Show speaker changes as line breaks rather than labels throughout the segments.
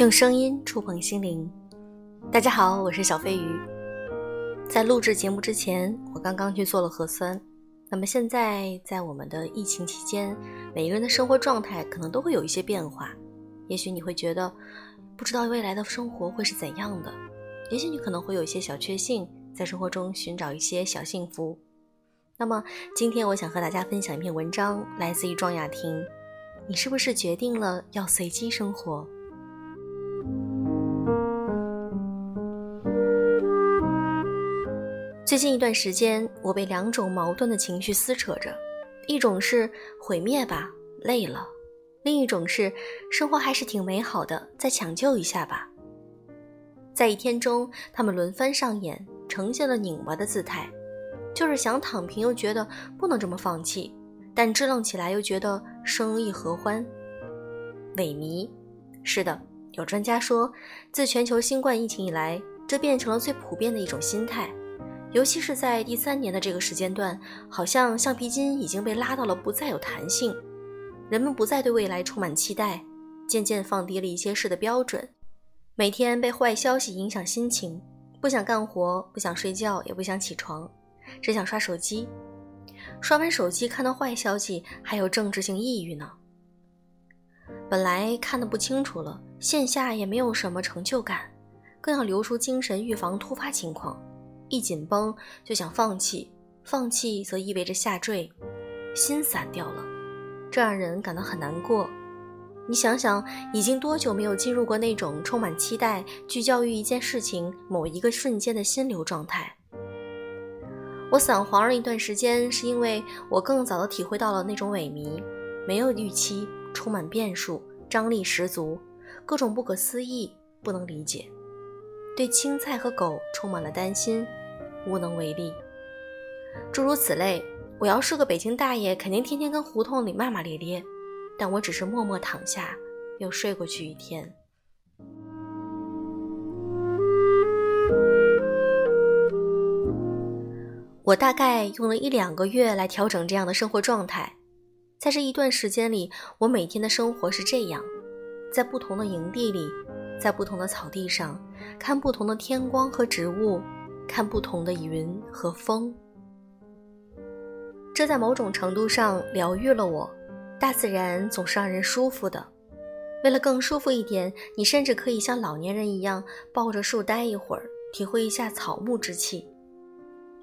用声音触碰心灵。大家好，我是小飞鱼。在录制节目之前，我刚刚去做了核酸。那么现在，在我们的疫情期间，每个人的生活状态可能都会有一些变化。也许你会觉得，不知道未来的生活会是怎样的。也许你可能会有一些小确幸，在生活中寻找一些小幸福。那么今天，我想和大家分享一篇文章，来自于庄雅婷。你是不是决定了要随机生活？最近一段时间，我被两种矛盾的情绪撕扯着，一种是毁灭吧，累了；另一种是生活还是挺美好的，再抢救一下吧。在一天中，他们轮番上演，呈现了拧巴的姿态，就是想躺平又觉得不能这么放弃，但支棱起来又觉得生亦何欢。萎靡，是的，有专家说，自全球新冠疫情以来，这变成了最普遍的一种心态。尤其是在第三年的这个时间段，好像橡皮筋已经被拉到了不再有弹性，人们不再对未来充满期待，渐渐放低了一些事的标准，每天被坏消息影响心情，不想干活，不想睡觉，也不想起床，只想刷手机。刷完手机看到坏消息，还有政治性抑郁呢。本来看得不清楚了，线下也没有什么成就感，更要留出精神预防突发情况。一紧绷就想放弃，放弃则意味着下坠，心散掉了，这让人感到很难过。你想想，已经多久没有进入过那种充满期待、聚焦于一件事情某一个瞬间的心流状态？我散黄了一段时间，是因为我更早的体会到了那种萎靡，没有预期，充满变数，张力十足，各种不可思议，不能理解，对青菜和狗充满了担心。无能为力，诸如此类。我要是个北京大爷，肯定天天跟胡同里骂骂咧咧，但我只是默默躺下，又睡过去一天。我大概用了一两个月来调整这样的生活状态。在这一段时间里，我每天的生活是这样：在不同的营地里，在不同的草地上，看不同的天光和植物。看不同的云和风，这在某种程度上疗愈了我。大自然总是让人舒服的。为了更舒服一点，你甚至可以像老年人一样抱着树待一会儿，体会一下草木之气。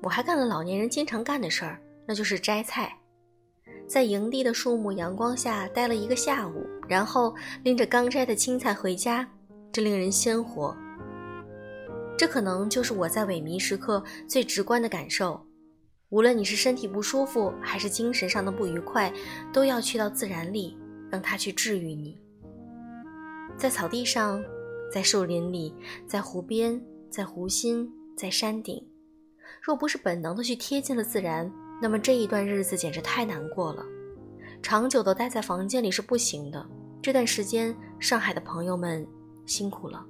我还干了老年人经常干的事儿，那就是摘菜。在营地的树木阳光下待了一个下午，然后拎着刚摘的青菜回家，这令人鲜活。这可能就是我在萎靡时刻最直观的感受。无论你是身体不舒服，还是精神上的不愉快，都要去到自然里，让它去治愈你。在草地上，在树林里，在湖边，在湖心，在山顶。若不是本能的去贴近了自然，那么这一段日子简直太难过了。长久的待在房间里是不行的。这段时间，上海的朋友们辛苦了。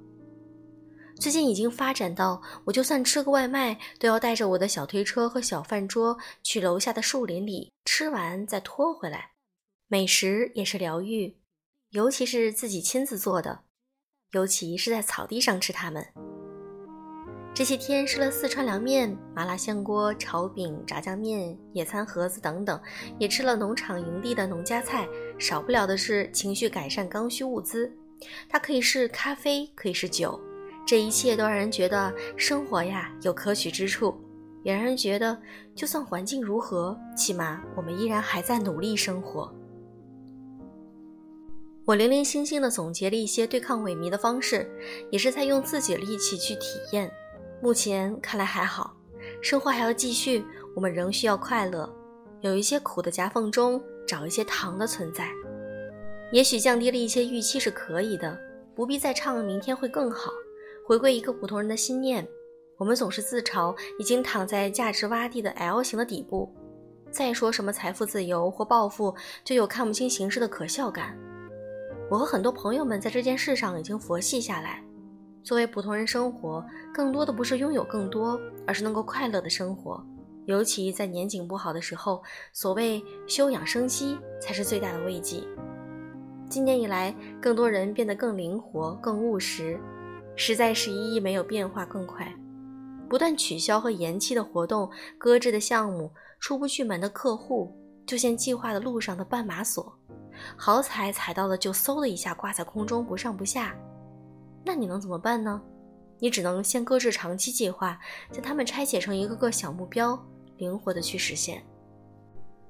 最近已经发展到，我就算吃个外卖，都要带着我的小推车和小饭桌去楼下的树林里吃完再拖回来。美食也是疗愈，尤其是自己亲自做的，尤其是在草地上吃它们。这些天吃了四川凉面、麻辣香锅、炒饼、炸酱面、野餐盒子等等，也吃了农场营地的农家菜，少不了的是情绪改善刚需物资，它可以是咖啡，可以是酒。这一切都让人觉得生活呀有可取之处，也让人觉得就算环境如何，起码我们依然还在努力生活。我零零星星的总结了一些对抗萎靡的方式，也是在用自己的力气去体验。目前看来还好，生活还要继续，我们仍需要快乐。有一些苦的夹缝中找一些糖的存在，也许降低了一些预期是可以的，不必再唱明天会更好。回归一个普通人的心念，我们总是自嘲已经躺在价值洼地的 L 型的底部，再说什么财富自由或暴富，就有看不清形势的可笑感。我和很多朋友们在这件事上已经佛系下来。作为普通人生活，更多的不是拥有更多，而是能够快乐的生活。尤其在年景不好的时候，所谓休养生息才是最大的慰藉。今年以来，更多人变得更灵活、更务实，实在是一亿没有变化更快。不断取消和延期的活动、搁置的项目、出不去门的客户，就像计划的路上的绊马索，好踩踩到了就嗖的一下挂在空中不上不下。那你能怎么办呢？你只能先搁置长期计划，将它们拆解成一个个小目标，灵活的去实现。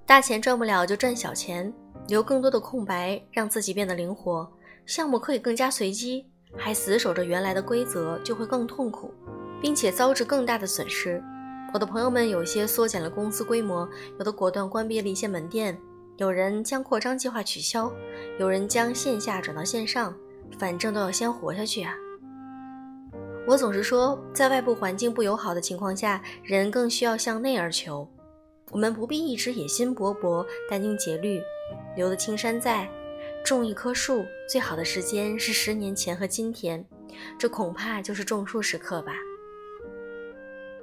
大钱赚不了就赚小钱，留更多的空白，让自己变得灵活。项目可以更加随机，还死守着原来的规则，就会更痛苦，并且遭致更大的损失。我的朋友们有些缩减了公司规模，有的果断关闭了一些门店，有人将扩张计划取消，有人将线下转到线上，反正都要先活下去啊。我总是说，在外部环境不友好的情况下，人更需要向内而求。我们不必一直野心勃勃、殚精竭虑。留得青山在，种一棵树，最好的时间是十年前和今天，这恐怕就是种树时刻吧。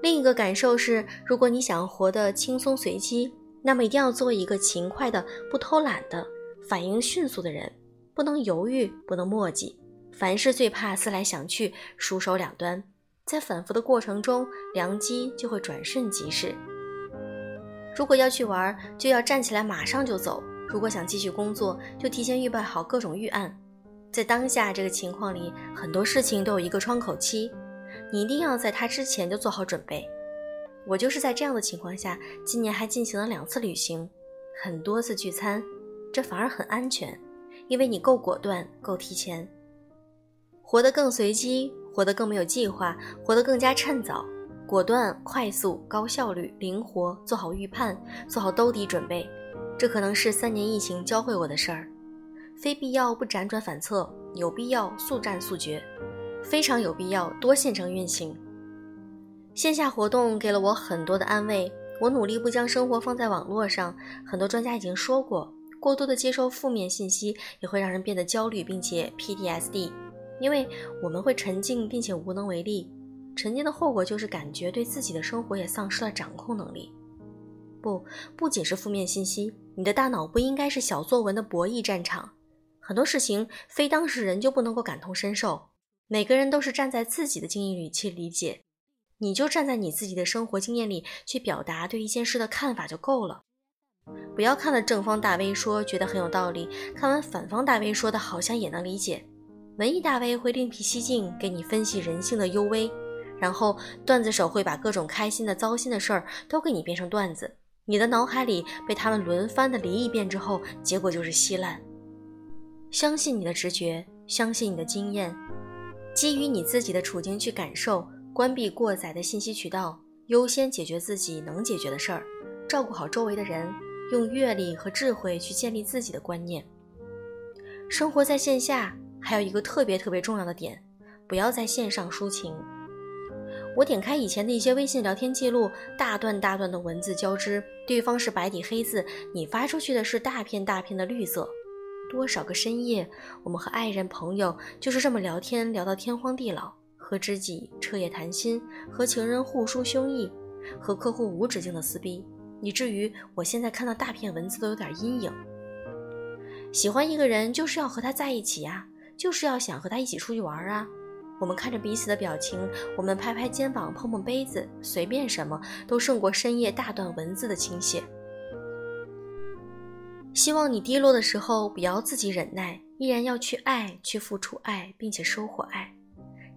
另一个感受是，如果你想活得轻松随机，那么一定要做一个勤快的、不偷懒的、反应迅速的人，不能犹豫，不能墨迹。凡事最怕思来想去，熟手两端，在反复的过程中，良机就会转瞬即逝。如果要去玩，就要站起来马上就走；如果想继续工作，就提前预备好各种预案。在当下这个情况里，很多事情都有一个窗口期，你一定要在它之前就做好准备。我就是在这样的情况下，今年还进行了两次旅行，很多次聚餐，这反而很安全，因为你够果断，够提前。活得更随机，活得更没有计划，活得更加趁早、果断、快速、高效率、灵活，做好预判，做好兜底准备。这可能是三年疫情教会我的事儿。非必要不辗转反侧，有必要速战速决，非常有必要多线程运行。线下活动给了我很多的安慰。我努力不将生活放在网络上。很多专家已经说过，过多的接受负面信息也会让人变得焦虑，并且 PTSD。因为我们会沉浸并且无能为力，沉浸的后果就是感觉对自己的生活也丧失了掌控能力。不，不仅是负面信息，你的大脑不应该是小作文的博弈战场。很多事情非当事人就不能够感同身受，每个人都是站在自己的经验里去理解，你就站在你自己的生活经验里去表达对一件事的看法就够了。不要看了正方大 V 说觉得很有道理，看完反方大 V 说的好像也能理解。文艺大 V 会另辟蹊径给你分析人性的幽微，然后段子手会把各种开心的、糟心的事儿都给你编成段子，你的脑海里被他们轮番的离一遍之后，结果就是稀烂。相信你的直觉，相信你的经验，基于你自己的处境去感受，关闭过载的信息渠道，优先解决自己能解决的事儿，照顾好周围的人，用阅历和智慧去建立自己的观念。生活在线下。还有一个特别特别重要的点，不要在线上抒情。我点开以前的一些微信聊天记录，大段大段的文字交织，对方是白底黑字，你发出去的是大片大片的绿色。多少个深夜，我们和爱人朋友就是这么聊天，聊到天荒地老；和知己彻夜谈心，和情人互抒胸臆，和客户无止境的撕逼，以至于我现在看到大片文字都有点阴影。喜欢一个人，就是要和他在一起呀。就是要想和他一起出去玩啊！我们看着彼此的表情，我们拍拍肩膀，碰碰杯子，随便什么都胜过深夜大段文字的倾泻。希望你低落的时候不要自己忍耐，依然要去爱，去付出爱，并且收获爱。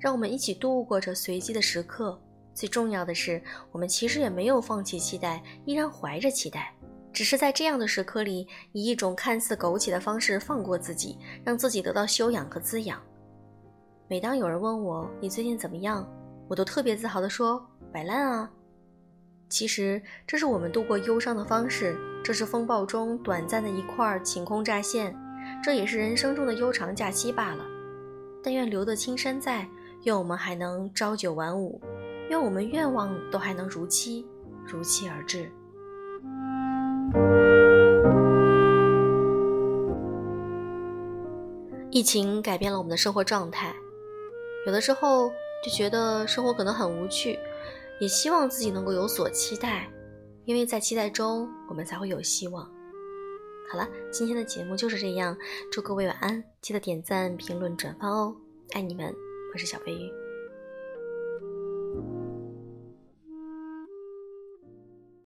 让我们一起度过这随机的时刻。最重要的是，我们其实也没有放弃期待，依然怀着期待。只是在这样的时刻里，以一种看似苟且的方式放过自己，让自己得到修养和滋养。每当有人问我你最近怎么样，我都特别自豪地说：“摆烂啊！”其实这是我们度过忧伤的方式，这是风暴中短暂的一块晴空乍现，这也是人生中的悠长假期罢了。但愿留得青山在，愿我们还能朝九晚五，愿我们愿望都还能如期如期而至。疫情改变了我们的生活状态，有的时候就觉得生活可能很无趣，也希望自己能够有所期待，因为在期待中，我们才会有希望。好了，今天的节目就是这样，祝各位晚安，记得点赞、评论、转发哦，爱你们，我是小飞鱼。